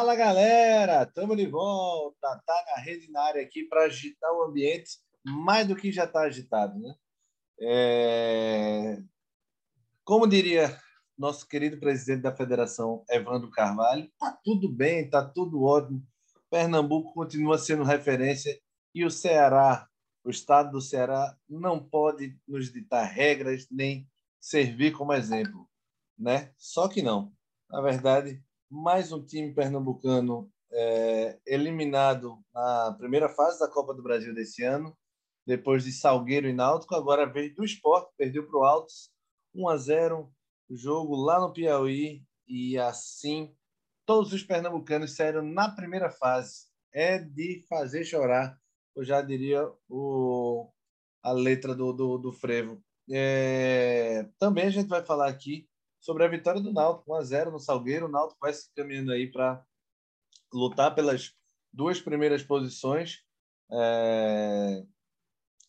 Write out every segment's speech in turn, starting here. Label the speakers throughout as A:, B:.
A: Fala galera, estamos de volta, tá na rede na área aqui para agitar o ambiente mais do que já está agitado, né? É... Como diria nosso querido presidente da federação, Evandro Carvalho, tá tudo bem, tá tudo ótimo. Pernambuco continua sendo referência e o Ceará, o estado do Ceará, não pode nos ditar regras nem servir como exemplo, né? Só que não. Na verdade, mais um time pernambucano é, eliminado na primeira fase da Copa do Brasil desse ano, depois de Salgueiro e Náutico, agora veio do esporte, perdeu para o Altos, 1 a 0 jogo lá no Piauí, e assim todos os pernambucanos saíram na primeira fase. É de fazer chorar, eu já diria o, a letra do, do, do frevo. É, também a gente vai falar aqui sobre a vitória do Náutico, 1 a 0 no Salgueiro. O Náutico vai se caminhando aí para lutar pelas duas primeiras posições é,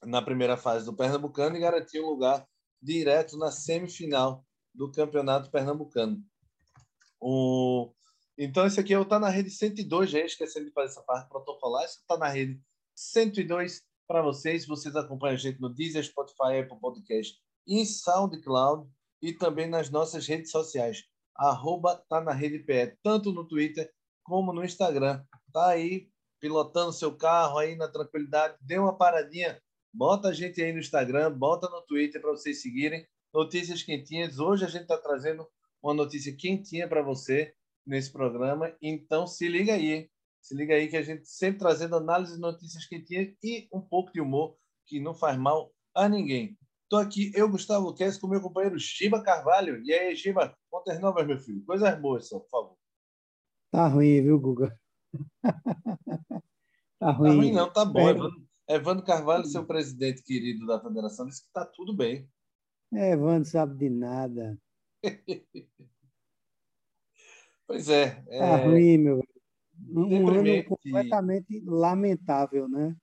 A: na primeira fase do Pernambucano e garantir um lugar direto na semifinal do Campeonato Pernambucano. O... Então, esse aqui é o Tá na Rede 102, já esquecendo de fazer essa parte protocolar. Esse Tá na Rede 102 para vocês. Vocês acompanham a gente no Deezer, Spotify, Apple Podcast e SoundCloud e também nas nossas redes sociais. Arroba tá na rede PE, tanto no Twitter como no Instagram. Tá aí pilotando seu carro aí na tranquilidade, dê uma paradinha, bota a gente aí no Instagram, bota no Twitter para vocês seguirem. Notícias quentinhas. Hoje a gente está trazendo uma notícia quentinha para você nesse programa. Então se liga aí? Se liga aí que a gente sempre trazendo análise de notícias quentinhas e um pouco de humor que não faz mal a ninguém. Estou aqui, eu, Gustavo Luquez, com meu companheiro Giba Carvalho. E aí, Giba, quantas novas, meu filho? Coisas boas, só, por favor.
B: Tá ruim, viu, Guga?
A: tá ruim. Tá ruim, não, tá bom. É. Evandro, Evandro Carvalho, seu presidente querido da federação, disse que tá tudo bem.
B: É, Evandro sabe de nada.
A: pois é.
B: Tá é... ruim, meu. Um ano completamente lamentável, né?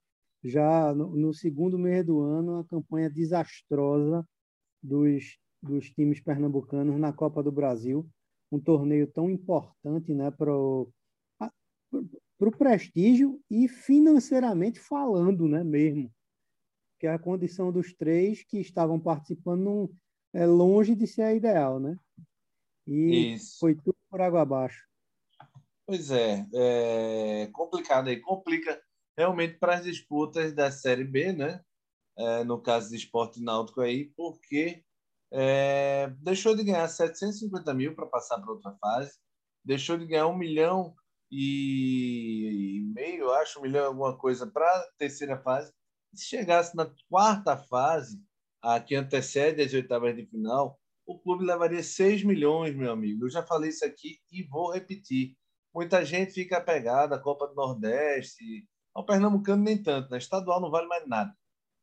B: Já no, no, segundo mês do ano, a campanha desastrosa dos, dos times pernambucanos na Copa do Brasil, um torneio tão importante né, para o prestígio e financeiramente falando né, mesmo, que a condição dos três que estavam participando não, é longe de ser a ideal, né? E Isso. foi tudo por água abaixo.
A: Pois é, é complicado aí, complica realmente para as disputas da Série B, né? É, no caso de esporte náutico aí, porque é, deixou de ganhar 750 mil para passar para outra fase, deixou de ganhar um milhão e meio, acho, um milhão alguma coisa para a terceira fase. Se chegasse na quarta fase, a que antecede as oitavas de final, o clube levaria 6 milhões, meu amigo. Eu já falei isso aqui e vou repetir. Muita gente fica apegada à Copa do Nordeste, ao Pernambucano, nem tanto. Né? Estadual não vale mais nada.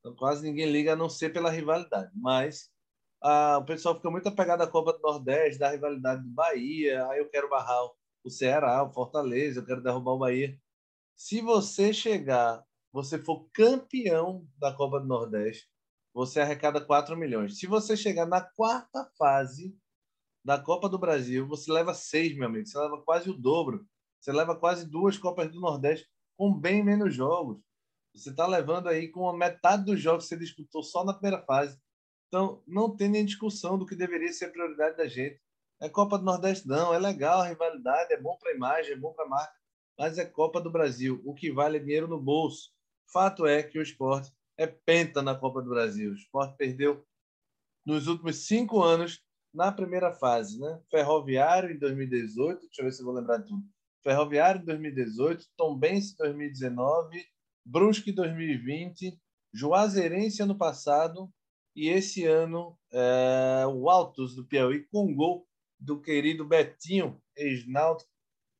A: Então, quase ninguém liga a não ser pela rivalidade. Mas ah, o pessoal fica muito apegado à Copa do Nordeste, da rivalidade do Bahia. Aí eu quero barrar o Ceará, o Fortaleza, eu quero derrubar o Bahia. Se você chegar, você for campeão da Copa do Nordeste, você arrecada 4 milhões. Se você chegar na quarta fase da Copa do Brasil, você leva 6, meu amigo. Você leva quase o dobro. Você leva quase duas Copas do Nordeste com bem menos jogos. Você está levando aí com a metade dos jogos que você disputou só na primeira fase. Então, não tem nem discussão do que deveria ser a prioridade da gente. É Copa do Nordeste, não. É legal a rivalidade, é bom para a imagem, é bom para a marca, mas é Copa do Brasil. O que vale é dinheiro no bolso. Fato é que o esporte é penta na Copa do Brasil. O esporte perdeu nos últimos cinco anos na primeira fase. Né? Ferroviário em 2018, deixa eu ver se eu vou lembrar de tudo. Ferroviário 2018, Tombense 2019, Brusque 2020, Juazeirense ano passado e esse ano é, o Altos do Piauí com gol do querido Betinho, ex-náutico,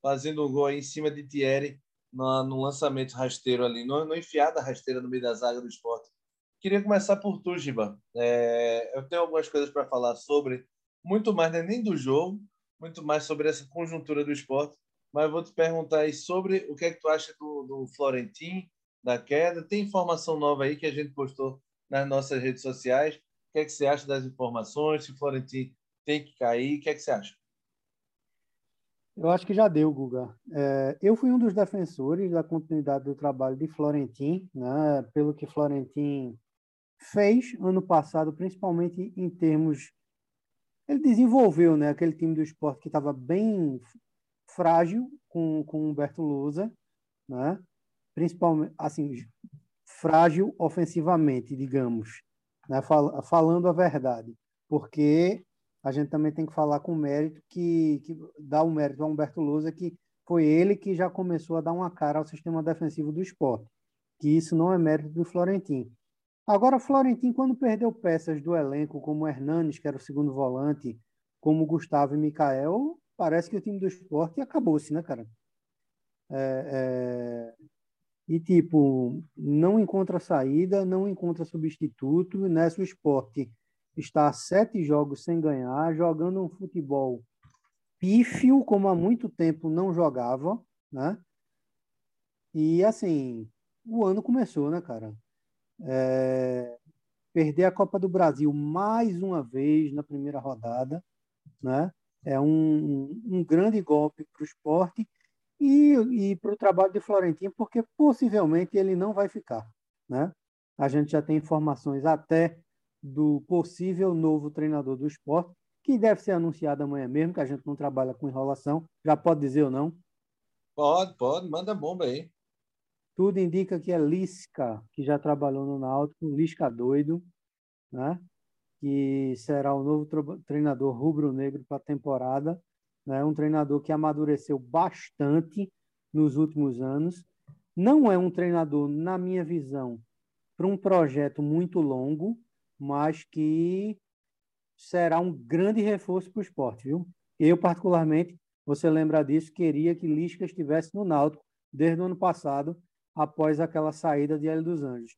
A: fazendo um gol em cima de Thierry no, no lançamento rasteiro ali, no enfiada rasteira no meio da zaga do esporte. Queria começar por tu, Giba. É, eu tenho algumas coisas para falar sobre, muito mais né, nem do jogo, muito mais sobre essa conjuntura do esporte, mas vou te perguntar aí sobre o que é que tu acha do, do Florentin, da queda. Tem informação nova aí que a gente postou nas nossas redes sociais. O que é que você acha das informações? Se o Florentin tem que cair, o que é que você acha?
B: Eu acho que já deu, Guga. É, eu fui um dos defensores da continuidade do trabalho de Florentin, né, pelo que Florentin fez ano passado, principalmente em termos. Ele desenvolveu né, aquele time do esporte que estava bem frágil com, com Humberto Lousa, né? principalmente assim, frágil ofensivamente, digamos, né? Fal falando a verdade, porque a gente também tem que falar com mérito que, que dá o mérito a Humberto Lousa, que foi ele que já começou a dar uma cara ao sistema defensivo do esporte, que isso não é mérito do Florentino. Agora, Florentino, quando perdeu peças do elenco, como Hernanes, que era o segundo volante, como Gustavo e Mikael, parece que o time do esporte acabou-se, né, cara? É, é... E, tipo, não encontra saída, não encontra substituto. Nessa, o esporte está a sete jogos sem ganhar, jogando um futebol pífio, como há muito tempo não jogava, né? E, assim, o ano começou, né, cara? É... Perder a Copa do Brasil mais uma vez na primeira rodada, né? É um, um grande golpe para o esporte e, e para o trabalho de Florentino, porque possivelmente ele não vai ficar. Né? A gente já tem informações até do possível novo treinador do esporte, que deve ser anunciado amanhã mesmo, que a gente não trabalha com enrolação. Já pode dizer ou não?
A: Pode, pode, manda bomba aí.
B: Tudo indica que é Lisca, que já trabalhou no Náutico, Lisca doido, né? Que será o novo treinador rubro-negro para a temporada né? um treinador que amadureceu bastante nos últimos anos. Não é um treinador, na minha visão, para um projeto muito longo, mas que será um grande reforço para o esporte, viu? Eu, particularmente, você lembra disso, queria que Lisca estivesse no Náutico desde o ano passado, após aquela saída de Hélio dos Anjos.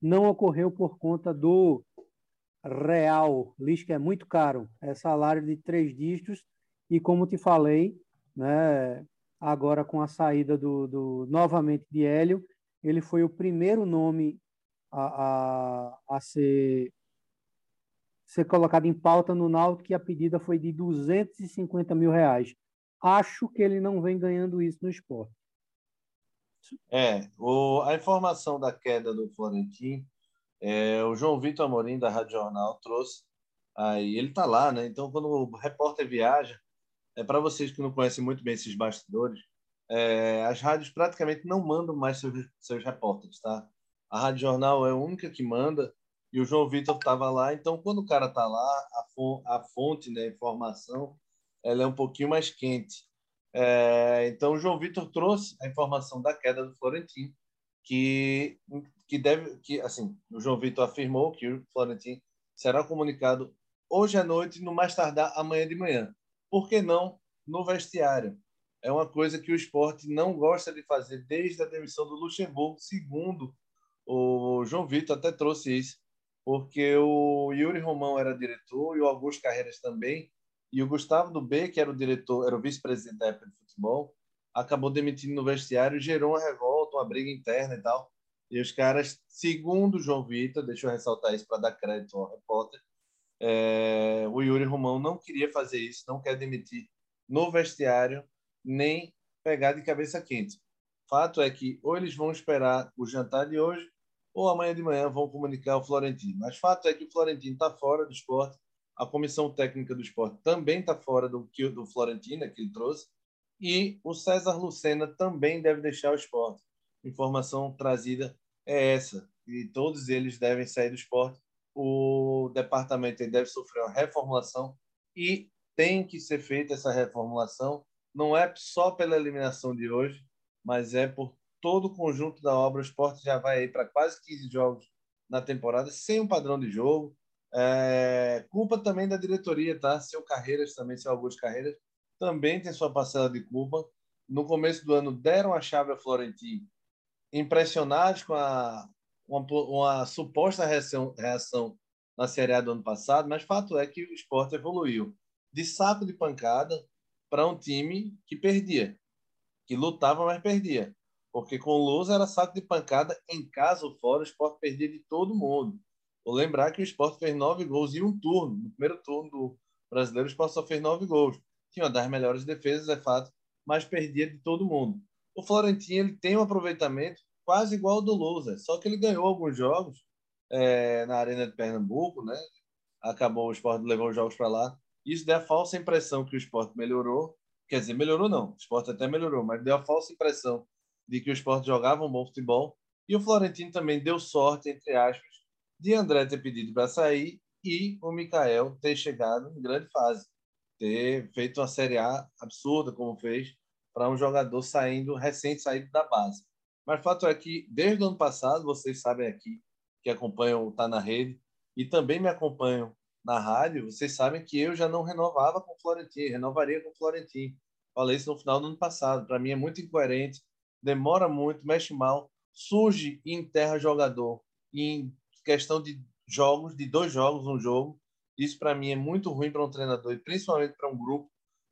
B: Não ocorreu por conta do real. Lisca é muito caro, é salário de três dígitos e como te falei, né, agora com a saída do, do novamente de Hélio, ele foi o primeiro nome a, a, a ser, ser colocado em pauta no Náutico, que a pedida foi de 250 mil reais. Acho que ele não vem ganhando isso no esporte.
A: É, o, a informação da queda do Florentino, é, o João Vitor Amorim, da Rádio Jornal, trouxe. Aí ele está lá, né? Então, quando o repórter viaja, é, para vocês que não conhecem muito bem esses bastidores, é, as rádios praticamente não mandam mais seus, seus repórteres, tá? A Rádio Jornal é a única que manda e o João Vitor estava lá. Então, quando o cara está lá, a, a fonte, né, a informação, ela é um pouquinho mais quente. É, então, o João Vitor trouxe a informação da queda do Florentino, que que deve, que assim, o João Vitor afirmou que o Florentino será comunicado hoje à noite, no mais tardar amanhã de manhã por que não no vestiário? É uma coisa que o esporte não gosta de fazer desde a demissão do Luxemburgo, segundo o João Vitor até trouxe isso, porque o Yuri Romão era diretor e o Augusto Carreiras também, e o Gustavo do B, que era o diretor, era o vice-presidente da época de futebol, acabou demitindo no vestiário, gerou uma revolta, uma briga interna e tal. E os caras, segundo o João Vitor, deixa eu ressaltar isso para dar crédito ao repórter, é, o Yuri Romão não queria fazer isso, não quer demitir no vestiário, nem pegar de cabeça quente. Fato é que ou eles vão esperar o jantar de hoje, ou amanhã de manhã vão comunicar ao Florentino. Mas fato é que o Florentino está fora do esporte, a comissão técnica do esporte também está fora do que do Florentino, é que ele trouxe, e o César Lucena também deve deixar o esporte. Informação trazida é essa, e todos eles devem sair do esporte o departamento deve sofrer uma reformulação e tem que ser feita essa reformulação. Não é só pela eliminação de hoje, mas é por todo o conjunto da obra. O esporte já vai aí para quase 15 jogos na temporada, sem um padrão de jogo. É, culpa também da diretoria, tá? Seu Carreiras também, seu Augusto Carreiras, também tem sua parcela de culpa. No começo do ano deram a chave a Florentino, impressionados com a uma, uma suposta reação, reação na Série A do ano passado, mas fato é que o esporte evoluiu de saco de pancada para um time que perdia, que lutava, mas perdia. Porque com o Lousa era saco de pancada em casa ou fora, o esporte perdia de todo mundo. Vou lembrar que o esporte fez nove gols em um turno. No primeiro turno do brasileiro, o esporte só fez nove gols. Tinha uma das melhores defesas, é fato, mas perdia de todo mundo. O Florentino ele tem um aproveitamento quase igual ao do Lousa, só que ele ganhou alguns jogos é, na Arena de Pernambuco, né? Acabou o esporte levou os jogos para lá. Isso deu a falsa impressão que o esporte melhorou. Quer dizer, melhorou não. O esporte até melhorou, mas deu a falsa impressão de que o esporte jogava um bom futebol. E o Florentino também deu sorte, entre aspas, de André ter pedido para sair e o Mikael ter chegado em grande fase. Ter feito uma Série A absurda, como fez, para um jogador saindo, recente saído da base. Mas o fato é que, desde o ano passado, vocês sabem aqui, que acompanham o Tá na Rede, e também me acompanham na rádio, vocês sabem que eu já não renovava com o Florentino, renovaria com o Florentino. Falei isso no final do ano passado. Para mim é muito incoerente, demora muito, mexe mal, surge e enterra jogador em questão de jogos, de dois jogos, um jogo. Isso para mim é muito ruim para um treinador e principalmente para um grupo.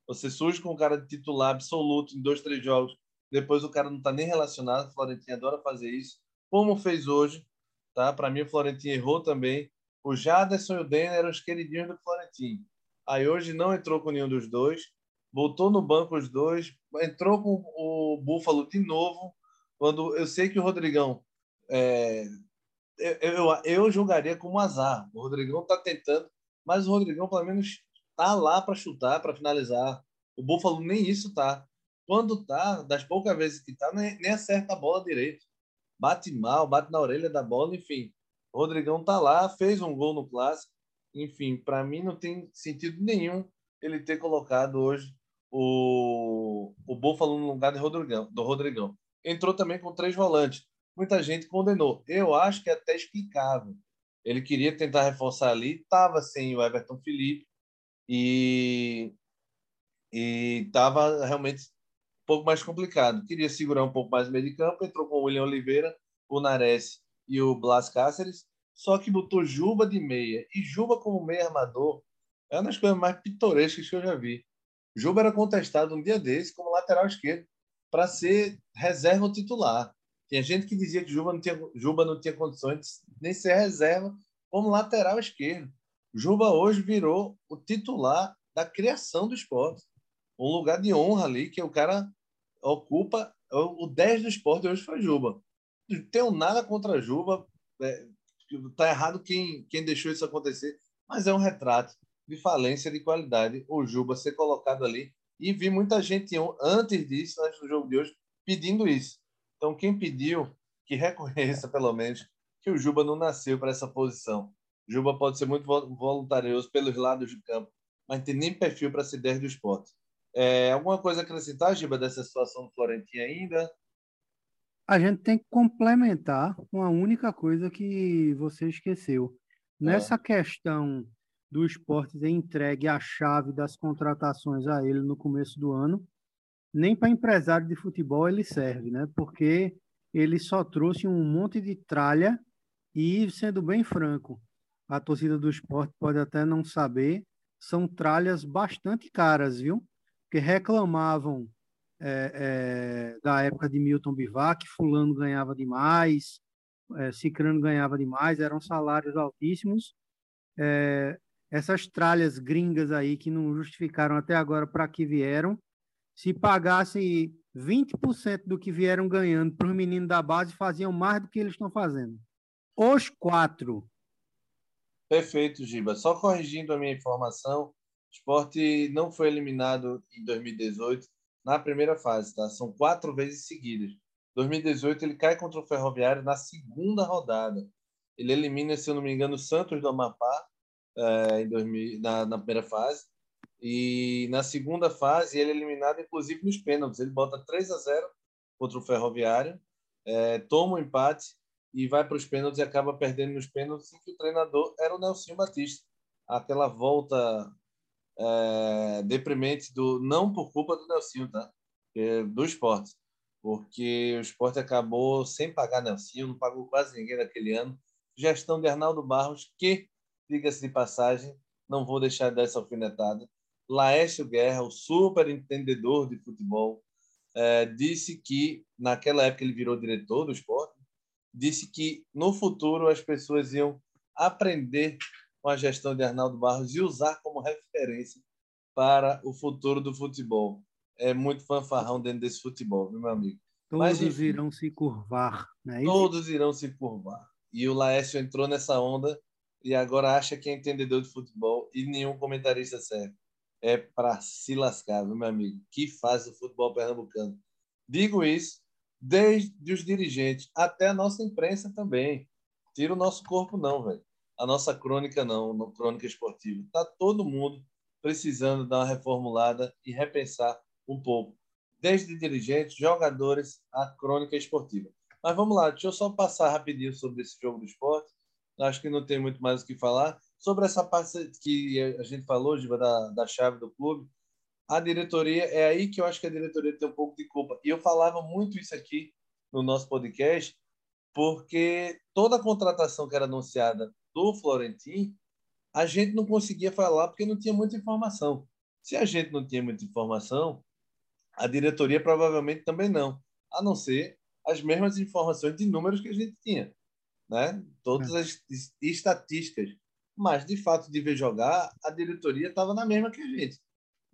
A: Você surge com um cara de titular absoluto em dois, três jogos, depois o cara não está nem relacionado. O Florentino adora fazer isso, como fez hoje. Tá? Para mim, o Florentino errou também. O Jaderson e o Denner eram os queridinhos do Florentino. Aí hoje não entrou com nenhum dos dois, botou no banco os dois, entrou com o Búfalo de novo. Quando eu sei que o Rodrigão é, eu, eu, eu julgaria como azar. O Rodrigão está tentando, mas o Rodrigão, pelo menos, está lá para chutar, para finalizar. O Buffalo nem isso tá. Quando tá, das poucas vezes que tá, nem, nem acerta a bola direito. Bate mal, bate na orelha da bola, enfim. O Rodrigão tá lá, fez um gol no clássico. Enfim, para mim não tem sentido nenhum ele ter colocado hoje o, o Buffalo no lugar do Rodrigão, do Rodrigão. Entrou também com três volantes muita gente condenou. Eu acho que é até explicável. Ele queria tentar reforçar ali, estava sem o Everton Felipe e estava realmente um pouco mais complicado. Queria segurar um pouco mais o meio de campo, entrou com o William Oliveira, o Nares e o Blas Cáceres, só que botou Juba de meia. E Juba como meia armador é uma das coisas mais pitorescas que eu já vi. Juba era contestado um dia desse como lateral esquerdo para ser reserva titular. Tinha gente que dizia que Juba não tinha, Juba não tinha condições de nem ser reserva como lateral esquerdo. Juba hoje virou o titular da criação do esporte. Um lugar de honra ali que o cara ocupa. O 10 do esporte hoje foi Juba. Não tenho nada contra Juba. É, tá errado quem, quem deixou isso acontecer, mas é um retrato de falência de qualidade o Juba ser colocado ali. E vi muita gente antes disso, antes do jogo de hoje, pedindo isso. Então, quem pediu que reconheça, pelo menos, que o Juba não nasceu para essa posição. Juba pode ser muito voluntarioso pelos lados do campo, mas tem nem perfil para ser 10 do esporte. É, alguma coisa a acrescentar, Giba, dessa situação do Florentino ainda?
B: A gente tem que complementar uma única coisa que você esqueceu. Nessa é. questão do esporte ter entregue a chave das contratações a ele no começo do ano, nem para empresário de futebol ele serve, né? Porque ele só trouxe um monte de tralha e, sendo bem franco, a torcida do esporte pode até não saber, são tralhas bastante caras, viu? Que reclamavam é, é, da época de Milton Bivac, fulano ganhava demais, é, Cicrano ganhava demais, eram salários altíssimos. É, essas tralhas gringas aí que não justificaram até agora para que vieram, se pagasse 20% do que vieram ganhando para os meninos da base, faziam mais do que eles estão fazendo. Os quatro.
A: Perfeito, Giba. Só corrigindo a minha informação, o esporte não foi eliminado em 2018 na primeira fase, tá? São quatro vezes seguidas. 2018 ele cai contra o Ferroviário na segunda rodada. Ele elimina, se eu não me engano, o Santos do Amapá é, em 2000, na, na primeira fase e na segunda fase, ele é eliminado, inclusive, nos pênaltis. Ele bota 3 a 0 contra o Ferroviário, é, toma o um empate e vai para os pênaltis e acaba perdendo nos pênaltis. E que o treinador era o Nelson Batista. Aquela volta é, deprimente do não por culpa do Nelson, tá? É, do esporte. Porque o esporte acabou sem pagar Nelson, não pagou quase ninguém naquele ano. Gestão de Arnaldo Barros, que, diga-se de passagem, não vou deixar dessa alfinetada, Laércio Guerra, o super entendedor de futebol, é, disse que, naquela época ele virou diretor do esporte, disse que no futuro as pessoas iam aprender com a gestão de Arnaldo Barros e usar como referência para o futuro do futebol. é muito fanfarrão dentro desse futebol, viu, meu amigo?
B: Todos Mas, enfim, irão se curvar, né?
A: Todos irão se curvar. E o Laércio entrou nessa onda e agora acha que é entendedor de futebol e nenhum comentarista serve. É para se lascar, viu, meu amigo? Que faz o futebol pernambucano. Digo isso desde os dirigentes até a nossa imprensa também. Tira o nosso corpo, não, velho. A nossa crônica, não, no crônica esportiva. Tá todo mundo precisando dar uma reformulada e repensar um pouco. Desde dirigentes, jogadores, a crônica esportiva. Mas vamos lá, deixa eu só passar rapidinho sobre esse jogo do esporte. Acho que não tem muito mais o que falar. Sobre essa parte que a gente falou, Giba, da, da chave do clube, a diretoria, é aí que eu acho que a diretoria tem um pouco de culpa. E eu falava muito isso aqui no nosso podcast, porque toda a contratação que era anunciada do Florentin, a gente não conseguia falar porque não tinha muita informação. Se a gente não tinha muita informação, a diretoria provavelmente também não, a não ser as mesmas informações de números que a gente tinha, né? Todas é. as estatísticas. Mas, de fato, de ver jogar, a diretoria estava na mesma que a gente.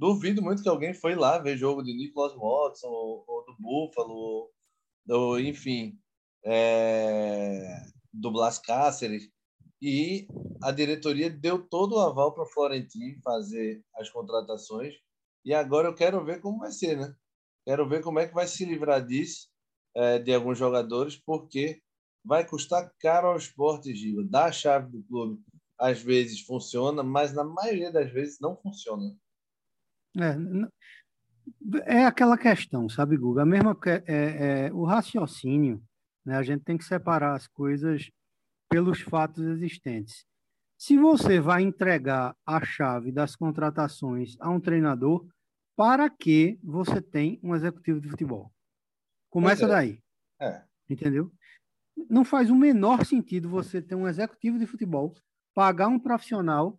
A: Duvido muito que alguém foi lá ver jogo de Nicholas Watson ou, ou do Buffalo, ou, enfim, é, do Blas Cáceres. E a diretoria deu todo o aval para o Florentino fazer as contratações. E agora eu quero ver como vai ser, né? Quero ver como é que vai se livrar disso, é, de alguns jogadores, porque vai custar caro ao esporte, Giva. Dar a chave do clube, às vezes funciona, mas na maioria das vezes não funciona.
B: É, é aquela questão, sabe, Guga? A mesma é, é, o raciocínio, né? A gente tem que separar as coisas pelos fatos existentes. Se você vai entregar a chave das contratações a um treinador, para que você tem um executivo de futebol? Começa é. daí. É. Entendeu? Não faz o menor sentido você ter um executivo de futebol, pagar um profissional,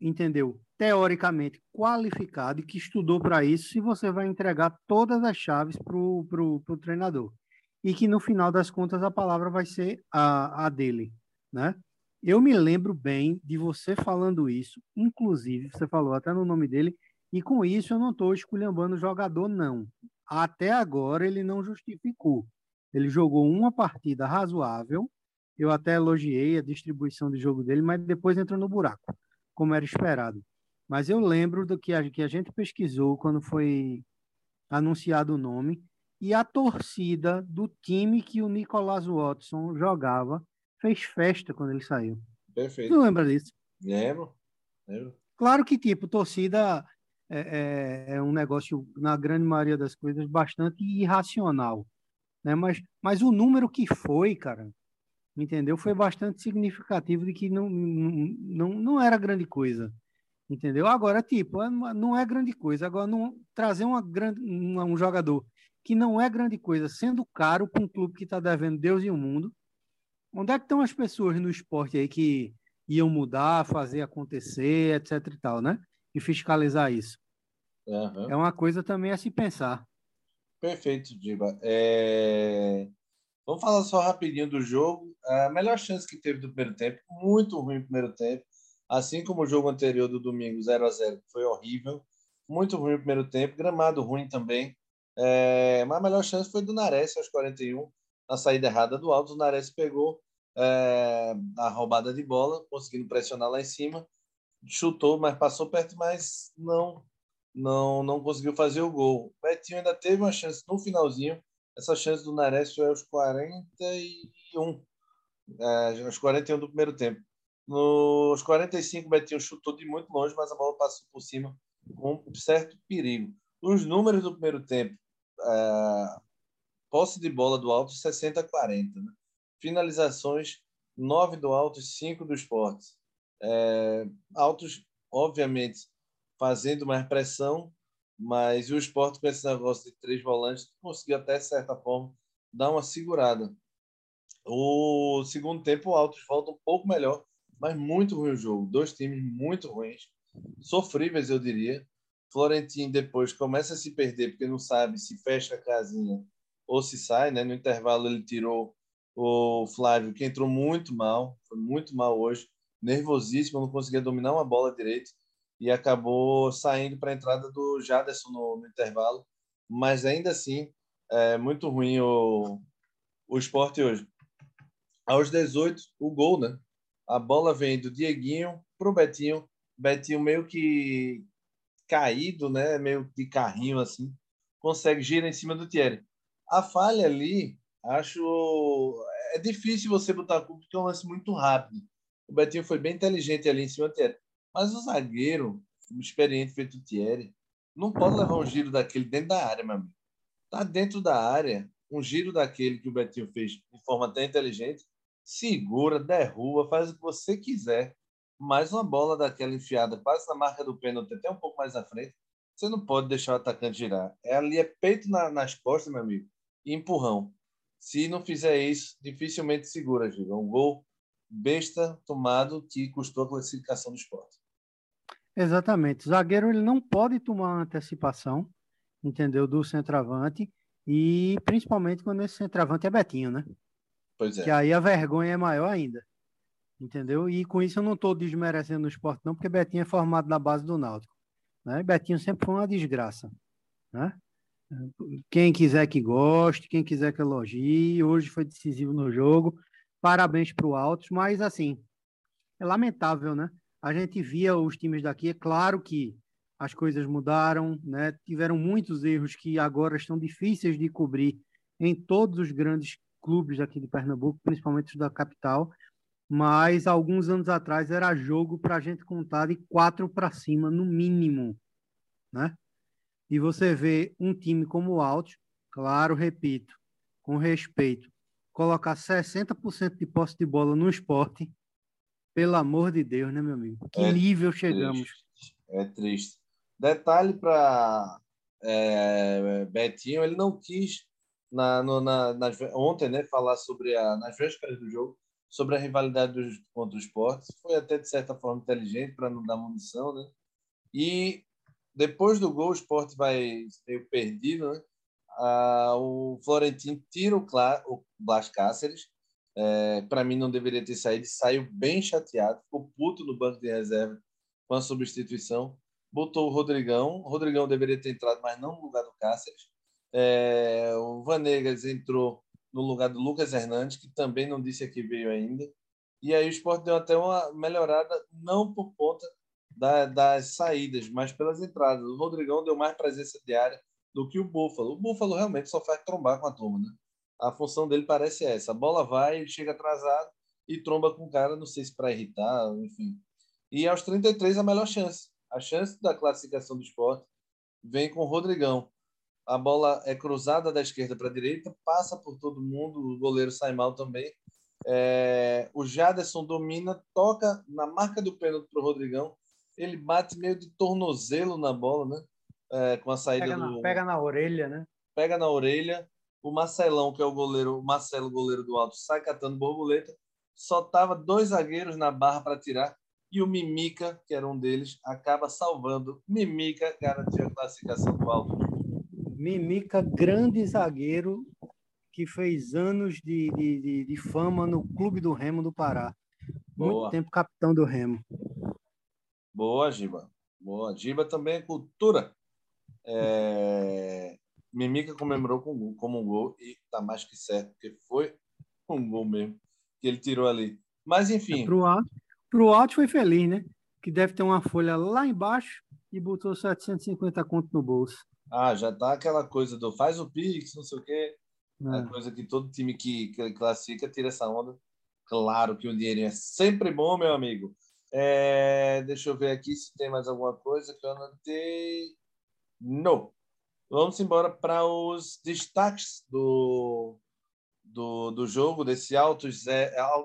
B: entendeu? Teoricamente qualificado e que estudou para isso, se você vai entregar todas as chaves para o treinador. E que no final das contas a palavra vai ser a, a dele, né? Eu me lembro bem de você falando isso, inclusive, você falou até no nome dele, e com isso eu não estou esculhambando o jogador, não. Até agora ele não justificou. Ele jogou uma partida razoável, eu até elogiei a distribuição de jogo dele, mas depois entrou no buraco, como era esperado. Mas eu lembro do que a, que a gente pesquisou quando foi anunciado o nome e a torcida do time que o Nicolas Watson jogava fez festa quando ele saiu.
A: Perfeito.
B: Não lembra disso?
A: Lembro. Lembro.
B: Claro que, tipo, torcida é, é, é, um negócio, na grande maioria das coisas, bastante irracional. Né? Mas, mas o número que foi, cara, entendeu? Foi bastante significativo de que não, não, não era grande coisa. Entendeu? Agora, tipo, é não é grande coisa. Agora, não, trazer uma grande, um, um jogador que não é grande coisa, sendo caro para um clube que está devendo Deus e o mundo. Onde é que estão as pessoas no esporte aí que iam mudar, fazer acontecer, etc e tal, né? E fiscalizar isso. Uhum. É uma coisa também a se pensar.
A: Perfeito, Diba. É... Vamos falar só rapidinho do jogo. A melhor chance que teve do primeiro tempo, muito ruim no primeiro tempo assim como o jogo anterior do domingo, 0 a 0 foi horrível, muito ruim no primeiro tempo, gramado ruim também. É, mas a melhor chance foi do Nares aos 41, na saída errada do alto. O Nares pegou é, a roubada de bola, conseguindo pressionar lá em cima, chutou, mas passou perto, mas não não não conseguiu fazer o gol. O Betinho ainda teve uma chance no finalzinho. Essa chance do Nares foi aos 41, é, aos 41 do primeiro tempo. Nos 45, o Betinho chutou de muito longe, mas a bola passou por cima com um certo perigo. Os números do primeiro tempo, é, posse de bola do alto 60 a 40. Né? Finalizações 9 do alto e 5 do esporte. É, altos, obviamente, fazendo mais pressão, mas o esporte com esse negócio de três volantes conseguiu até, certa forma, dar uma segurada. O segundo tempo, o Altos volta um pouco melhor, mas muito ruim o jogo. Dois times muito ruins, sofríveis, eu diria. Florentino depois começa a se perder porque não sabe se fecha a casinha ou se sai, né? No intervalo ele tirou o Flávio, que entrou muito mal, foi muito mal hoje, nervosíssimo, não conseguia dominar uma bola direito. e acabou saindo para a entrada do Jaderson no, no, intervalo. Mas ainda assim, é muito ruim o, o esporte hoje. Aos 18, o gol, né? A bola vem do Dieguinho para o Betinho. Betinho meio que caído, né? Meio de carrinho assim, consegue girar em cima do Thierry. A falha ali, acho é difícil você botar a culpa porque é um lance muito rápido. O Betinho foi bem inteligente ali em cima do Thierry. Mas o zagueiro, experiente feito o Thierry, não pode levar um giro daquele dentro da área, meu amigo. Tá dentro da área, um giro daquele que o Betinho fez de forma até inteligente, segura, derruba, faz o que você quiser mais uma bola daquela enfiada quase na marca do pênalti, até um pouco mais à frente, você não pode deixar o atacante girar. É ali, é peito na, nas costas, meu amigo, e empurrão. Se não fizer isso, dificilmente segura, Giga. Um gol besta tomado que custou a classificação do esporte.
B: Exatamente. O zagueiro ele não pode tomar antecipação, entendeu, do centroavante, e principalmente quando esse centroavante é Betinho, né?
A: Pois é.
B: Que aí a vergonha é maior ainda entendeu? E com isso eu não estou desmerecendo o esporte, não, porque Betinho é formado na base do Náutico. Né? Betinho sempre foi uma desgraça. Né? Quem quiser que goste, quem quiser que elogie, hoje foi decisivo no jogo. Parabéns para o Altos, mas assim, é lamentável, né? A gente via os times daqui, é claro que as coisas mudaram, né? Tiveram muitos erros que agora estão difíceis de cobrir em todos os grandes clubes aqui de Pernambuco, principalmente os da capital mas alguns anos atrás era jogo para a gente contar de quatro para cima, no mínimo, né? E você vê um time como o Alto, claro, repito, com respeito, colocar 60% de posse de bola no esporte, pelo amor de Deus, né, meu amigo? Que é nível chegamos?
A: Triste. É triste. Detalhe para é, Betinho, ele não quis na, no, na, ontem, né, falar sobre a nas vésperas do jogo sobre a rivalidade dos, contra o esporte. Foi até, de certa forma, inteligente para não dar munição, né? E depois do gol, o esporte vai meio perdido, né? Ah, o Florentino tira o, o Blas Cáceres. É, para mim, não deveria ter saído. Saiu bem chateado, ficou puto no banco de reserva com a substituição. Botou o Rodrigão. O Rodrigão deveria ter entrado, mas não no lugar do Cáceres. É, o Vanegas entrou no lugar do Lucas Hernandes, que também não disse que veio ainda. E aí o esporte deu até uma melhorada, não por conta da, das saídas, mas pelas entradas. O Rodrigão deu mais presença diária do que o Búfalo. O Búfalo realmente só faz trombar com a turma, né? A função dele parece essa. A bola vai, ele chega atrasado e tromba com o cara, não sei se para irritar, enfim. E aos 33 a melhor chance. A chance da classificação do esporte vem com o Rodrigão a bola é cruzada da esquerda para a direita, passa por todo mundo, o goleiro sai mal também. É, o Jaderson domina, toca na marca do pênalti para o Rodrigão, ele bate meio de tornozelo na bola, né? É, com a saída
B: pega na,
A: do.
B: Pega na orelha, né?
A: Pega na orelha. O Marcelão, que é o goleiro, o Marcelo, goleiro do alto, sai catando borboleta. Só tava dois zagueiros na barra para tirar. E o Mimica, que era um deles, acaba salvando. Mimica garantiu a classificação do alto.
B: Mimica, grande zagueiro que fez anos de, de, de, de fama no Clube do Remo do Pará. Boa. Muito tempo capitão do Remo.
A: Boa, Giba. Boa. Giba também é cultura. É... Mimica comemorou com, como um gol e tá mais que certo, porque foi um gol mesmo que ele tirou ali. Mas enfim. É
B: pro, alto, pro alto foi feliz, né? Que deve ter uma folha lá embaixo e botou 750 conto no bolso.
A: Ah, já tá aquela coisa do faz o Pix, não sei o quê. É. A coisa que todo time que, que classifica tira essa onda. Claro que o dinheirinho é sempre bom, meu amigo. É, deixa eu ver aqui se tem mais alguma coisa que eu anotei. Não. Vamos embora para os destaques do, do, do jogo, desse Altos,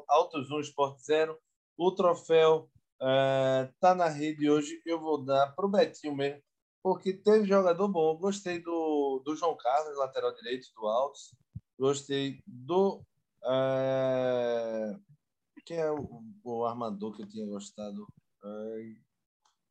A: Altos 1 Sport 0. O troféu está é, na rede hoje. Eu vou dar para o Betinho mesmo porque teve jogador bom. Gostei do, do João Carlos, lateral direito do Altos. Gostei do. É... Quem é o, o, armador que eu tinha gostado?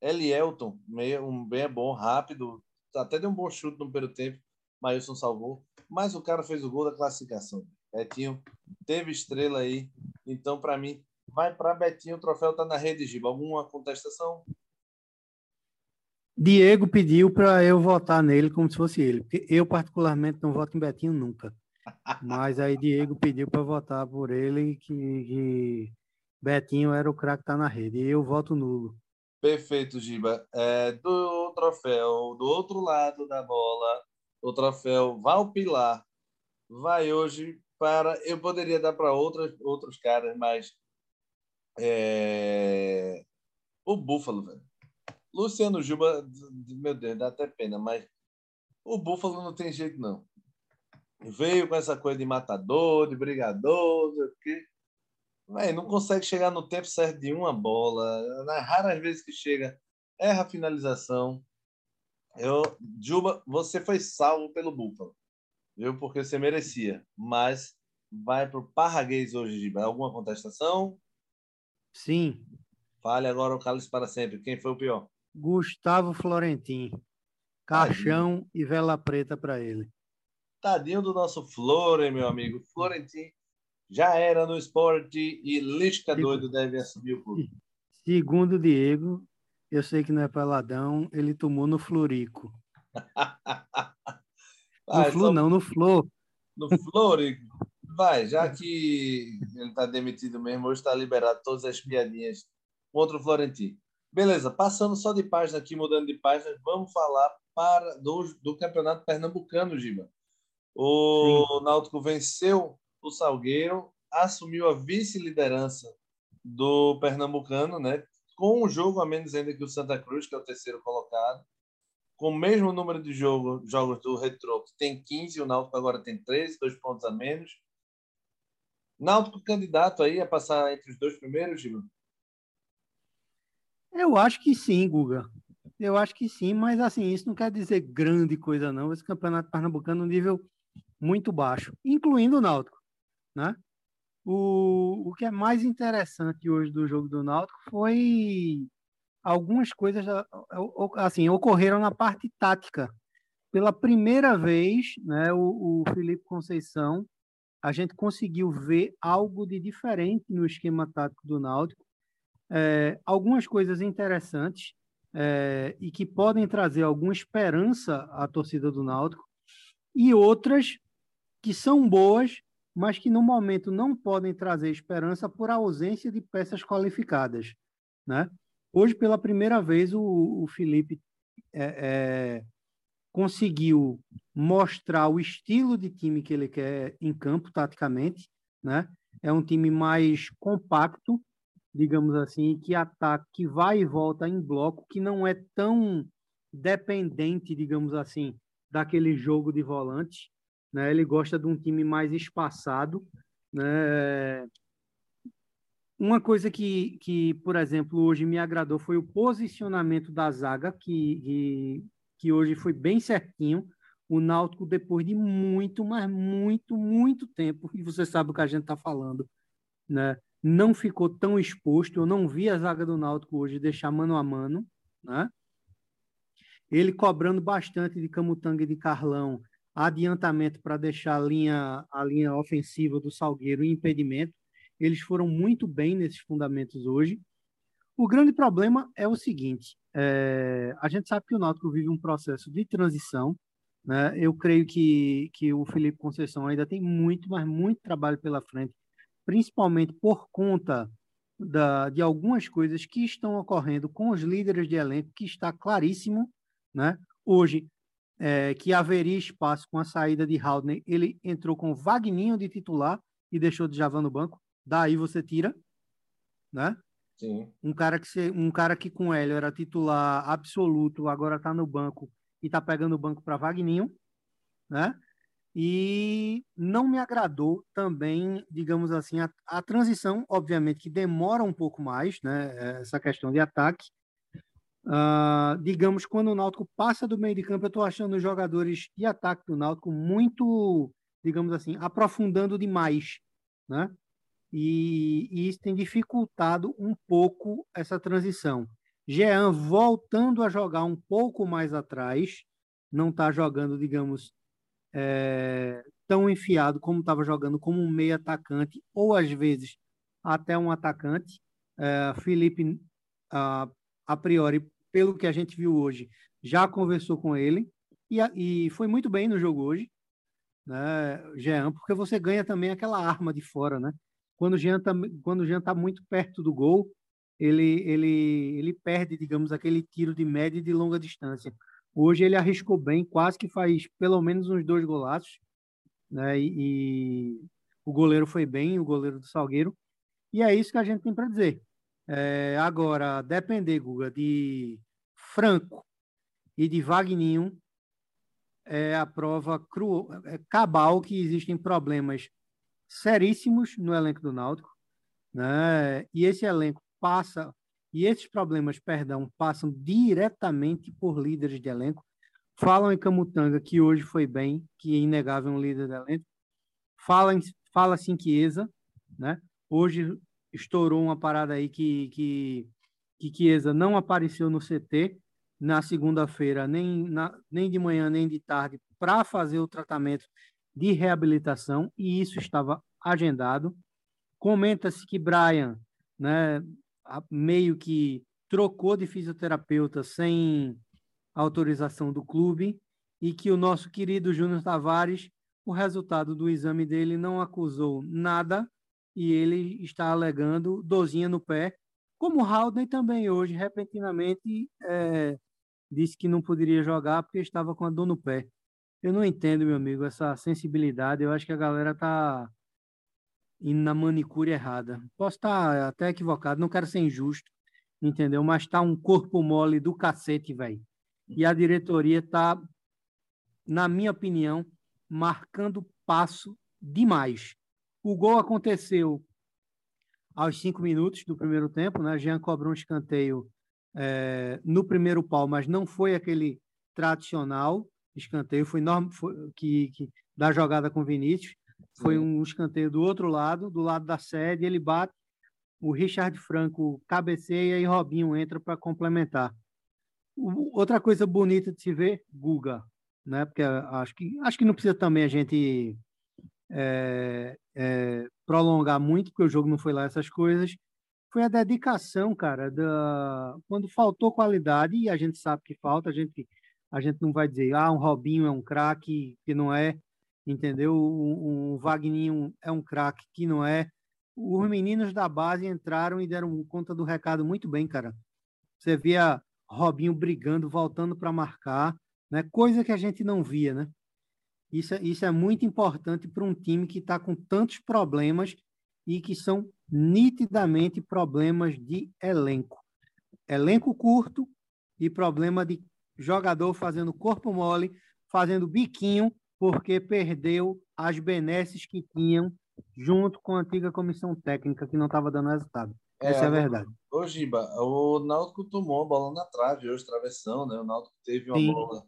A: É... Elielton, meio, um bem bom, rápido. Até deu um bom chute no primeiro tempo. Maílson salvou. Mas o cara fez o gol da classificação. Betinho teve estrela aí. Então, para mim, vai para Betinho. O troféu está na rede, Giba. Alguma contestação?
B: Diego pediu para eu votar nele como se fosse ele, porque eu particularmente não voto em Betinho nunca. Mas aí Diego pediu para votar por ele que, que, Betinho era o craque que tá na rede. E eu voto nulo.
A: Perfeito, Giba. É, do troféu, do outro lado da bola, o troféu Valpilar vai hoje para. Eu poderia dar para outros caras, mas. É, o Búfalo, velho. Luciano Juba, meu Deus, dá até pena, mas o Búfalo não tem jeito, não. Veio com essa coisa de matador, de brigador, não sei o quê. Não consegue chegar no tempo certo de uma bola. Nas raras vezes que chega, erra a finalização. Eu, Juba, você foi salvo pelo Búfalo, viu? Porque você merecia. Mas vai para o Parraguês hoje, Giba. Alguma contestação?
B: Sim.
A: Fale agora o Cálice para sempre. Quem foi o pior?
B: Gustavo Florentin. Caixão Tadinho. e vela preta para ele.
A: Tadinho do nosso Flore, meu amigo. Florentin já era no esporte e Lisca doido deve assumir o clube.
B: Segundo o Diego, eu sei que não é peladão, ele tomou no Florico. no Flu, não, no Flor.
A: No Florico. Vai, já que ele está demitido mesmo, hoje está liberado todas as piadinhas contra o Florentino. Beleza, passando só de página aqui, mudando de página, vamos falar para do, do Campeonato Pernambucano, Giba. O Sim. Náutico venceu o Salgueiro, assumiu a vice-liderança do Pernambucano, né? com um jogo a menos ainda que o Santa Cruz, que é o terceiro colocado, com o mesmo número de jogo, jogos do Retro, que tem 15, o Náutico agora tem 13, dois pontos a menos. Náutico candidato aí a passar entre os dois primeiros, Gil?
B: Eu acho que sim, Guga. Eu acho que sim, mas assim, isso não quer dizer grande coisa, não. Esse campeonato pernambucano é um nível muito baixo, incluindo o Náutico, né? O, o que é mais interessante hoje do jogo do Náutico foi algumas coisas assim ocorreram na parte tática. Pela primeira vez, né, o, o Felipe Conceição, a gente conseguiu ver algo de diferente no esquema tático do Náutico. É, algumas coisas interessantes é, e que podem trazer alguma esperança à torcida do Náutico e outras que são boas, mas que no momento não podem trazer esperança por ausência de peças qualificadas. Né? Hoje, pela primeira vez, o, o Felipe é, é, conseguiu mostrar o estilo de time que ele quer em campo, taticamente. Né? É um time mais compacto, digamos assim, que ataca, que vai e volta em bloco, que não é tão dependente, digamos assim, daquele jogo de volante. Né? Ele gosta de um time mais espaçado. Né? Uma coisa que, que, por exemplo, hoje me agradou foi o posicionamento da zaga, que, que, que hoje foi bem certinho. O Náutico, depois de muito, mas muito, muito tempo, e você sabe o que a gente está falando, né? Não ficou tão exposto. Eu não vi a zaga do Náutico hoje deixar mano a mano. Né? Ele cobrando bastante de Camutanga e de Carlão, adiantamento para deixar a linha, a linha ofensiva do Salgueiro em impedimento. Eles foram muito bem nesses fundamentos hoje. O grande problema é o seguinte: é, a gente sabe que o Náutico vive um processo de transição. Né? Eu creio que, que o Felipe Conceição ainda tem muito, mas muito trabalho pela frente, principalmente por conta da, de algumas coisas que estão ocorrendo com os líderes de elenco, que está claríssimo. Né? Hoje, é, que haveria espaço com a saída de Haldner, ele entrou com Vagninho de titular e deixou de Javan no banco. Daí você tira, né?
A: Sim.
B: Um cara que um cara que com ele era titular absoluto, agora está no banco e está pegando o banco para Vagninho, né? E não me agradou também, digamos assim, a, a transição, obviamente que demora um pouco mais, né? Essa questão de ataque, Uh, digamos, quando o Náutico passa do meio de campo, eu estou achando os jogadores de ataque do Náutico muito, digamos assim, aprofundando demais, né? E, e isso tem dificultado um pouco essa transição. Jean voltando a jogar um pouco mais atrás, não está jogando, digamos, é, tão enfiado como estava jogando como um meio atacante, ou às vezes até um atacante. É, Felipe, a, a priori, pelo que a gente viu hoje, já conversou com ele e, e foi muito bem no jogo hoje, né, Jean, porque você ganha também aquela arma de fora, né? Quando o Jean tá, Jean tá muito perto do gol, ele, ele, ele perde, digamos, aquele tiro de média e de longa distância. Hoje ele arriscou bem, quase que faz pelo menos uns dois golaços, né? E, e o goleiro foi bem, o goleiro do Salgueiro. E é isso que a gente tem para dizer. É, agora, depender, Guga, de Franco e de Vagninho, é a prova é, cabal que existem problemas seríssimos no elenco do Náutico, né? E esse elenco passa e esses problemas, perdão, passam diretamente por líderes de elenco. Falam em Camutanga que hoje foi bem, que é inegável um líder de elenco. Fala em Chiesa, né? Hoje estourou uma parada aí que que que Chiesa não apareceu no CT na segunda-feira, nem, nem de manhã, nem de tarde, para fazer o tratamento de reabilitação, e isso estava agendado. Comenta-se que Brian, né, meio que trocou de fisioterapeuta sem autorização do clube, e que o nosso querido Júnior Tavares, o resultado do exame dele não acusou nada, e ele está alegando dozinha no pé, como o Haldane também hoje, repentinamente, é, disse que não poderia jogar porque estava com a dor no pé. Eu não entendo, meu amigo, essa sensibilidade. Eu acho que a galera tá indo na manicure errada. Posso estar até equivocado, não quero ser injusto, entendeu? Mas tá um corpo mole do cacete, velho. E a diretoria tá, na minha opinião, marcando passo demais. O gol aconteceu aos cinco minutos do primeiro tempo, né? Jean cobrou um escanteio é, no primeiro pau, mas não foi aquele tradicional escanteio, foi, norma, foi que, que, da jogada com Vinícius, foi um escanteio do outro lado, do lado da sede, ele bate, o Richard Franco cabeceia e Robinho entra para complementar. O, outra coisa bonita de se ver, Guga, né? Porque acho que acho que não precisa também a gente é, é, prolongar muito, porque o jogo não foi lá essas coisas foi a dedicação, cara, da... quando faltou qualidade, e a gente sabe que falta, a gente, a gente não vai dizer, ah, um Robinho é um craque, que não é, entendeu? Um, um Wagninho é um craque, que não é. Os meninos da base entraram e deram conta do recado muito bem, cara. Você via Robinho brigando, voltando para marcar, né? coisa que a gente não via, né? Isso, é, isso é muito importante para um time que está com tantos problemas e que são nitidamente problemas de elenco. Elenco curto e problema de jogador fazendo corpo mole, fazendo biquinho, porque perdeu as benesses que tinham junto com a antiga comissão técnica que não estava dando resultado. É, Essa é a verdade.
A: Ô, Giba, o Náutico tomou a bola na trave hoje, travessão, né? O Náutico teve uma Sim. bola.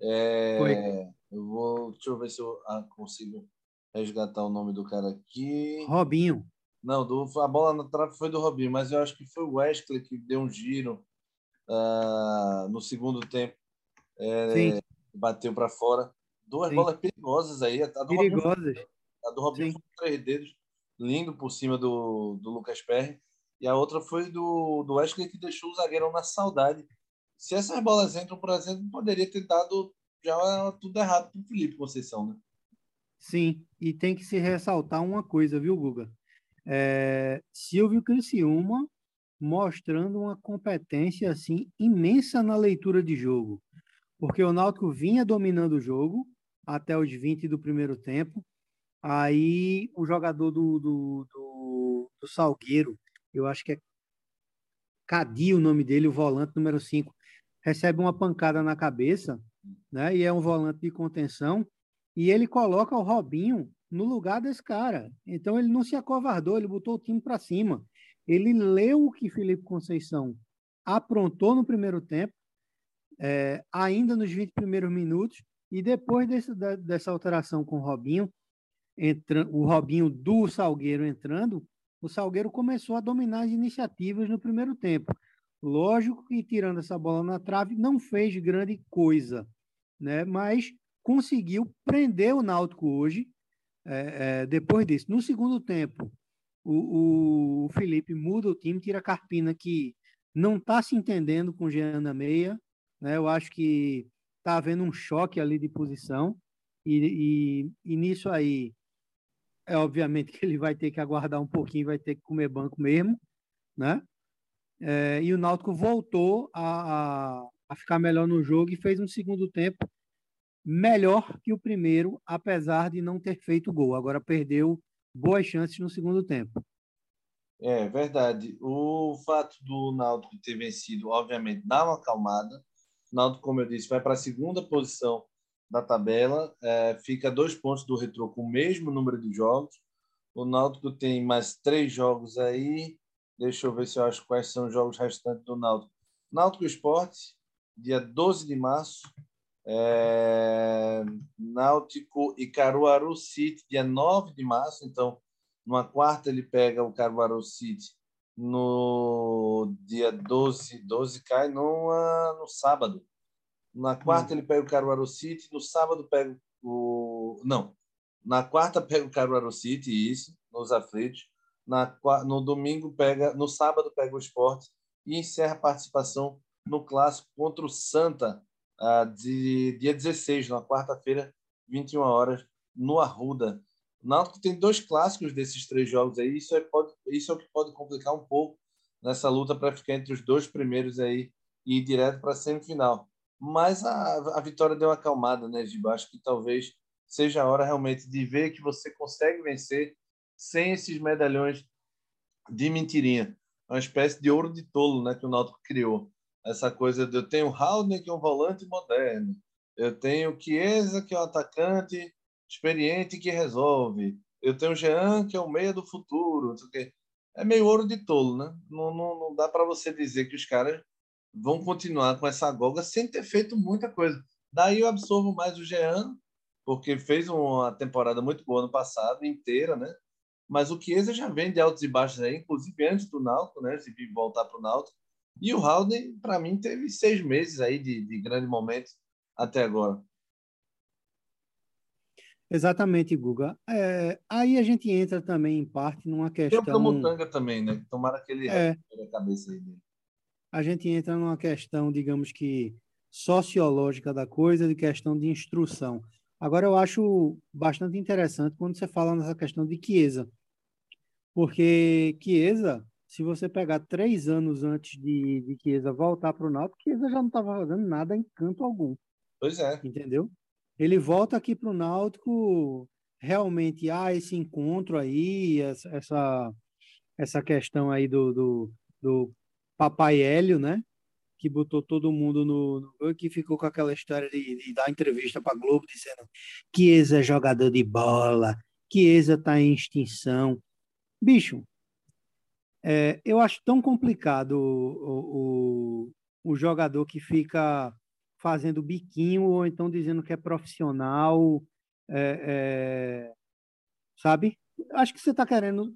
A: É... Foi. Eu vou, deixa eu ver se eu ah, consigo resgatar o nome do cara aqui.
B: Robinho.
A: Não, do, a bola na trave foi do Robinho, mas eu acho que foi o Wesley que deu um giro uh, no segundo tempo. É, bateu para fora. Duas Sim. bolas perigosas aí. A do
B: perigosas.
A: Robinho, a do Robinho foi com três dedos, lindo por cima do, do Lucas Perry. E a outra foi do, do Wesley que deixou o zagueirão na saudade. Se essas bolas entram, por exemplo, poderia ter dado já tudo errado para o Felipe Conceição, né?
B: Sim, e tem que se ressaltar uma coisa, viu, Guga? É, Silvio Criciúma mostrando uma competência assim imensa na leitura de jogo, porque o Náutico vinha dominando o jogo até os 20 do primeiro tempo. Aí o jogador do, do, do, do Salgueiro, eu acho que é Cadi o nome dele, o volante número 5, recebe uma pancada na cabeça, né? E é um volante de contenção, e ele coloca o Robinho no lugar desse cara. Então ele não se acovardou, ele botou o time para cima. Ele leu o que Felipe Conceição aprontou no primeiro tempo, é, ainda nos 20 primeiros minutos, e depois desse, dessa alteração com o Robinho, entra, o Robinho do Salgueiro entrando, o Salgueiro começou a dominar as iniciativas no primeiro tempo. Lógico que tirando essa bola na trave não fez grande coisa, né? mas conseguiu prender o Náutico hoje é, é, depois disso. No segundo tempo, o, o, Felipe muda o time, tira a Carpina, que não está se entendendo com o Jean meia. Né? Eu acho que está havendo um choque ali de posição. E, e, e, nisso aí, é obviamente que ele vai ter que aguardar um pouquinho, vai ter que comer banco mesmo. Né? É, e o Náutico voltou a, a, a ficar melhor no jogo e fez um segundo tempo melhor que o primeiro, apesar de não ter feito gol. Agora perdeu boas chances no segundo tempo.
A: É verdade. O fato do Náutico ter vencido, obviamente, dá uma acalmada. Náutico, como eu disse, vai para a segunda posição da tabela, é, fica dois pontos do Retrô com o mesmo número de jogos. O Náutico tem mais três jogos aí. Deixa eu ver se eu acho quais são os jogos restantes do Náutico. Náutico Esporte, dia 12 de março. É, Náutico e Caruaru City, dia 9 de março. Então, numa quarta, ele pega o Caruaru City. No dia 12, 12 cai numa, no sábado. Na quarta, hum. ele pega o Caruaru City. No sábado, pega o. Não. Na quarta, pega o Caruaru City, isso, nos aflitos. Na, no domingo, pega. No sábado, pega o esporte. E encerra a participação no clássico contra o Santa, uh, de dia 16, na quarta-feira, 21 horas, no Arruda. O Náutico tem dois clássicos desses três jogos aí, isso é, pode, isso é o que pode complicar um pouco nessa luta para ficar entre os dois primeiros aí e ir direto para a semifinal. Mas a, a vitória deu uma acalmada, né, Giba? Acho que talvez seja a hora realmente de ver que você consegue vencer sem esses medalhões de mentirinha. Uma espécie de ouro de tolo né, que o Náutico criou. Essa coisa de eu tenho Haldner, que é um volante moderno. Eu tenho Chiesa, que é um atacante experiente que resolve. Eu tenho o Jean, que é o meia do futuro. É meio ouro de tolo, né? Não, não, não dá para você dizer que os caras vão continuar com essa goga sem ter feito muita coisa. Daí eu absorvo mais o Jean, porque fez uma temporada muito boa no passado, inteira, né? Mas o Chiesa já vem de altos e baixos aí, inclusive antes do Náutico, né? Se voltar para o Náutico. E o Haldane, para mim, teve seis meses aí de, de grande momento até agora.
B: Exatamente, Guga. É, aí a gente entra também, em parte, numa questão...
A: Tem o Camutanga também, né? Tomara que ele
B: é,
A: a cabeça aí dele.
B: A gente entra numa questão, digamos que, sociológica da coisa, de questão de instrução. Agora, eu acho bastante interessante quando você fala nessa questão de Chiesa. Porque Chiesa, se você pegar três anos antes de, de Chiesa voltar para o Náutico, Chiesa já não estava fazendo nada em canto algum.
A: Pois é.
B: Entendeu? Ele volta aqui para o Náutico, realmente há esse encontro aí, essa, essa questão aí do, do, do Papai Hélio, né? Que botou todo mundo no, no que ficou com aquela história de, de dar entrevista para Globo dizendo que Eza é jogador de bola, que Eza está em extinção. Bicho, é, eu acho tão complicado o, o, o jogador que fica fazendo biquinho ou então dizendo que é profissional, é, é, sabe? Acho que você está querendo,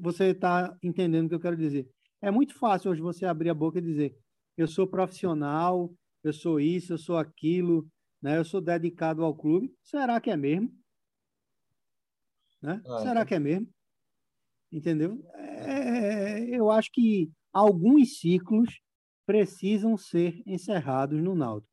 B: você está entendendo o que eu quero dizer. É muito fácil hoje você abrir a boca e dizer: eu sou profissional, eu sou isso, eu sou aquilo, né? Eu sou dedicado ao clube. Será que é mesmo? Né? Ah, Será que é mesmo? Entendeu? É, eu acho que alguns ciclos precisam ser encerrados no Náutico.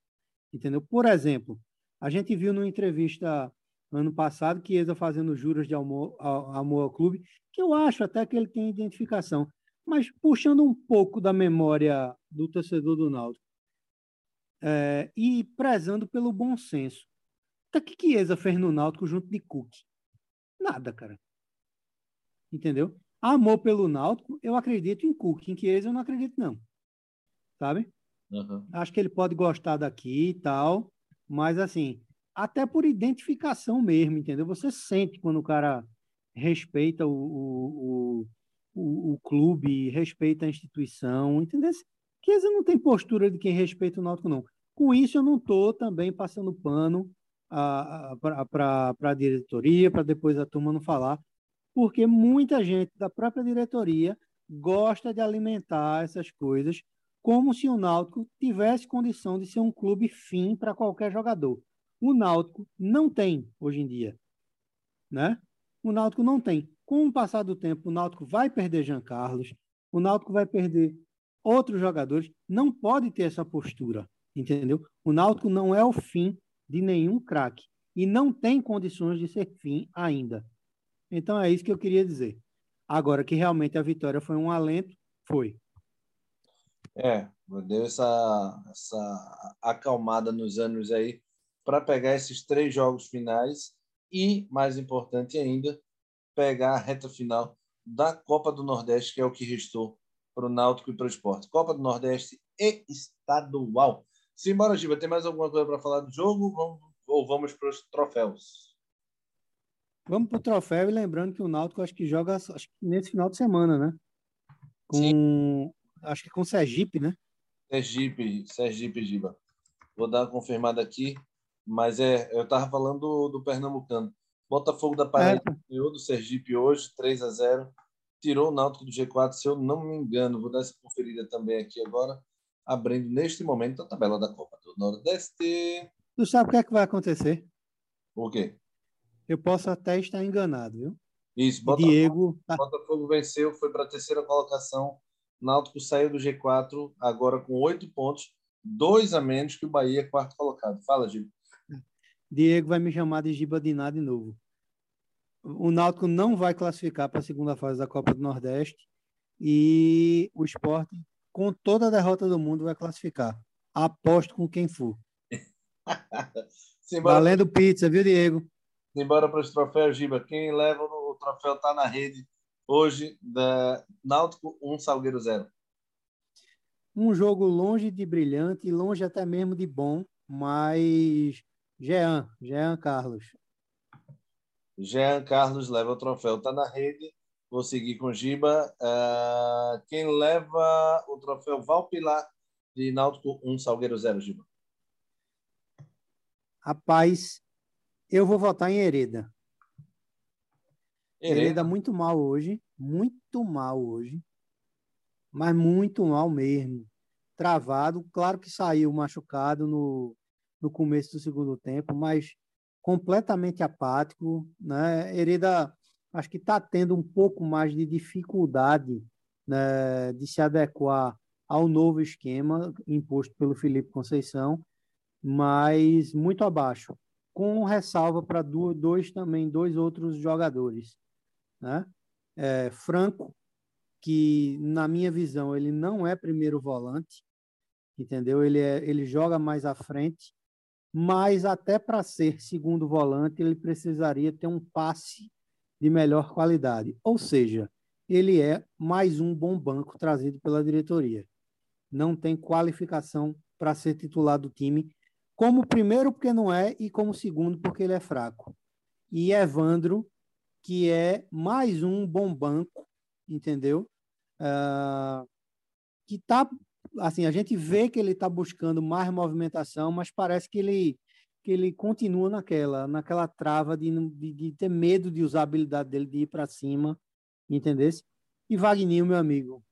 B: Entendeu? Por exemplo, a gente viu numa entrevista ano passado que Eza fazendo juros de amor, ao clube, que eu acho até que ele tem identificação. Mas puxando um pouco da memória do torcedor do Náutico é, e prezando pelo bom senso. O que que Eza fez no Náutico junto de Cook? Nada, cara. Entendeu? Amor pelo Náutico, eu acredito em Cook. Em Chiesa eu não acredito, não. Sabe? Uhum. Acho que ele pode gostar daqui e tal, mas assim, até por identificação mesmo, entendeu? Você sente quando o cara respeita o, o, o, o clube, respeita a instituição, entendeu? Vezes não tem postura de quem respeita o Náutico, não. Com isso, eu não estou também passando pano para a diretoria, para depois a turma não falar, porque muita gente da própria diretoria gosta de alimentar essas coisas como se o Náutico tivesse condição de ser um clube fim para qualquer jogador. O Náutico não tem hoje em dia, né? O Náutico não tem. Com o passar do tempo, o Náutico vai perder Jean Carlos, o Náutico vai perder outros jogadores, não pode ter essa postura, entendeu? O Náutico não é o fim de nenhum craque e não tem condições de ser fim ainda. Então é isso que eu queria dizer. Agora que realmente a vitória foi um alento, foi.
A: É, deu essa, essa acalmada nos anos aí para pegar esses três jogos finais e, mais importante ainda, pegar a reta final da Copa do Nordeste, que é o que restou para o Náutico e para o esporte. Copa do Nordeste e estadual. Simbora, Giba, tem mais alguma coisa para falar do jogo vamos, ou vamos para os troféus?
B: Vamos para o troféu e lembrando que o Náutico acho que joga acho que nesse final de semana, né? Com, Sim. Acho que com Sergipe, né?
A: Sergipe, Sergipe, Giba. Vou dar uma confirmada aqui, mas é, eu estava falando do, do Pernambucano. Botafogo da Paraíba é. ganhou do Sergipe hoje, 3 a 0 Tirou o Náutico do G4, se eu não me engano. Vou dar essa conferida também aqui agora, abrindo neste momento a tabela da Copa do Nordeste.
B: Tu sabe o que é que vai acontecer?
A: O quê?
B: Eu posso até estar enganado, viu?
A: Isso, Botafogo, Diego... Tá Botafogo venceu, foi para a terceira colocação. Náutico saiu do G4 agora com oito pontos, dois a menos que o Bahia, quarto colocado. Fala, Gil.
B: Diego vai me chamar de Giba Diná de novo. O Náutico não vai classificar para a segunda fase da Copa do Nordeste e o esporte, com toda a derrota do mundo, vai classificar. Aposto com quem for. Simbora. Valendo pizza, viu, Diego?
A: Embora para os troféus, Giba. Quem leva o troféu está na rede hoje da Náutico 1, Salgueiro 0.
B: Um jogo longe de brilhante, longe até mesmo de bom, mas Jean, Jean Carlos.
A: Jean Carlos leva o troféu, está na rede. Vou seguir com Giba. Uh, quem leva o troféu Valpilar de Náutico 1, Salgueiro 0, Giba?
B: Rapaz, eu vou votar em Hereda. Hereda. Hereda muito mal hoje, muito mal hoje, mas muito mal mesmo. Travado, claro que saiu machucado no, no começo do segundo tempo, mas completamente apático, né? Hereda acho que está tendo um pouco mais de dificuldade né, de se adequar ao novo esquema imposto pelo Felipe Conceição, mas muito abaixo, com ressalva para dois também dois outros jogadores, né? É, Franco, que na minha visão ele não é primeiro volante, entendeu? Ele é, ele joga mais à frente mas até para ser segundo volante ele precisaria ter um passe de melhor qualidade. Ou seja, ele é mais um bom banco trazido pela diretoria. Não tem qualificação para ser titular do time, como primeiro porque não é e como segundo porque ele é fraco. E Evandro, que é mais um bom banco, entendeu? Uh, que está assim, a gente vê que ele está buscando mais movimentação, mas parece que ele que ele continua naquela naquela trava de, de, de ter medo de usar a habilidade dele de ir para cima, entendesse? E Wagner, meu amigo,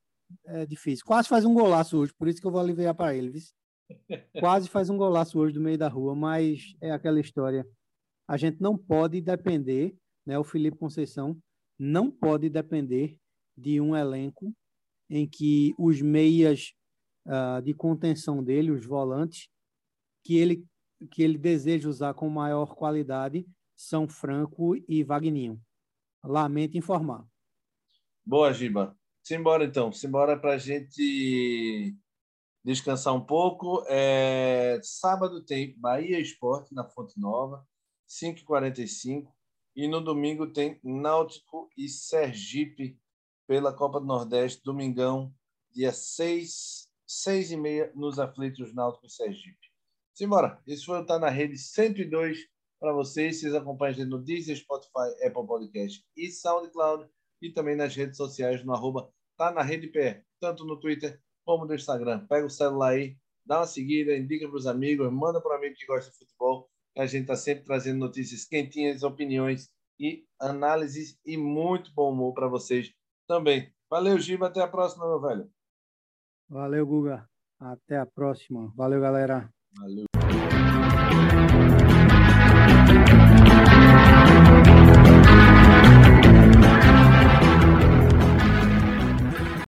B: é difícil. Quase faz um golaço hoje, por isso que eu vou aliviar para ele, viu? Quase faz um golaço hoje do meio da rua, mas é aquela história. A gente não pode depender, né? O Felipe Conceição não pode depender de um elenco em que os meias uh, de contenção dele, os volantes, que ele, que ele deseja usar com maior qualidade são Franco e Vagninho. Lamento informar.
A: Boa, Giba. Simbora então, simbora para a gente descansar um pouco. É... Sábado tem Bahia Esporte na Fonte Nova, 5h45. E no domingo tem Náutico e Sergipe pela Copa do Nordeste, domingão, dia 6 seis e meia nos Aflitos Náuticos Sergipe. Simbora, esse foi o Tá na Rede 102 para vocês. Vocês acompanham a gente no Deezer, Spotify, Apple Podcast e SoundCloud e também nas redes sociais no arroba Tá na Rede PR, tanto no Twitter como no Instagram. Pega o celular aí, dá uma seguida, indica para os amigos, manda para um amigo que gosta de futebol. A gente está sempre trazendo notícias quentinhas, opiniões e análises e muito bom humor para vocês também. Valeu, Giba. Até a próxima, meu velho.
B: Valeu, Guga. Até a próxima. Valeu, galera.
A: Valeu.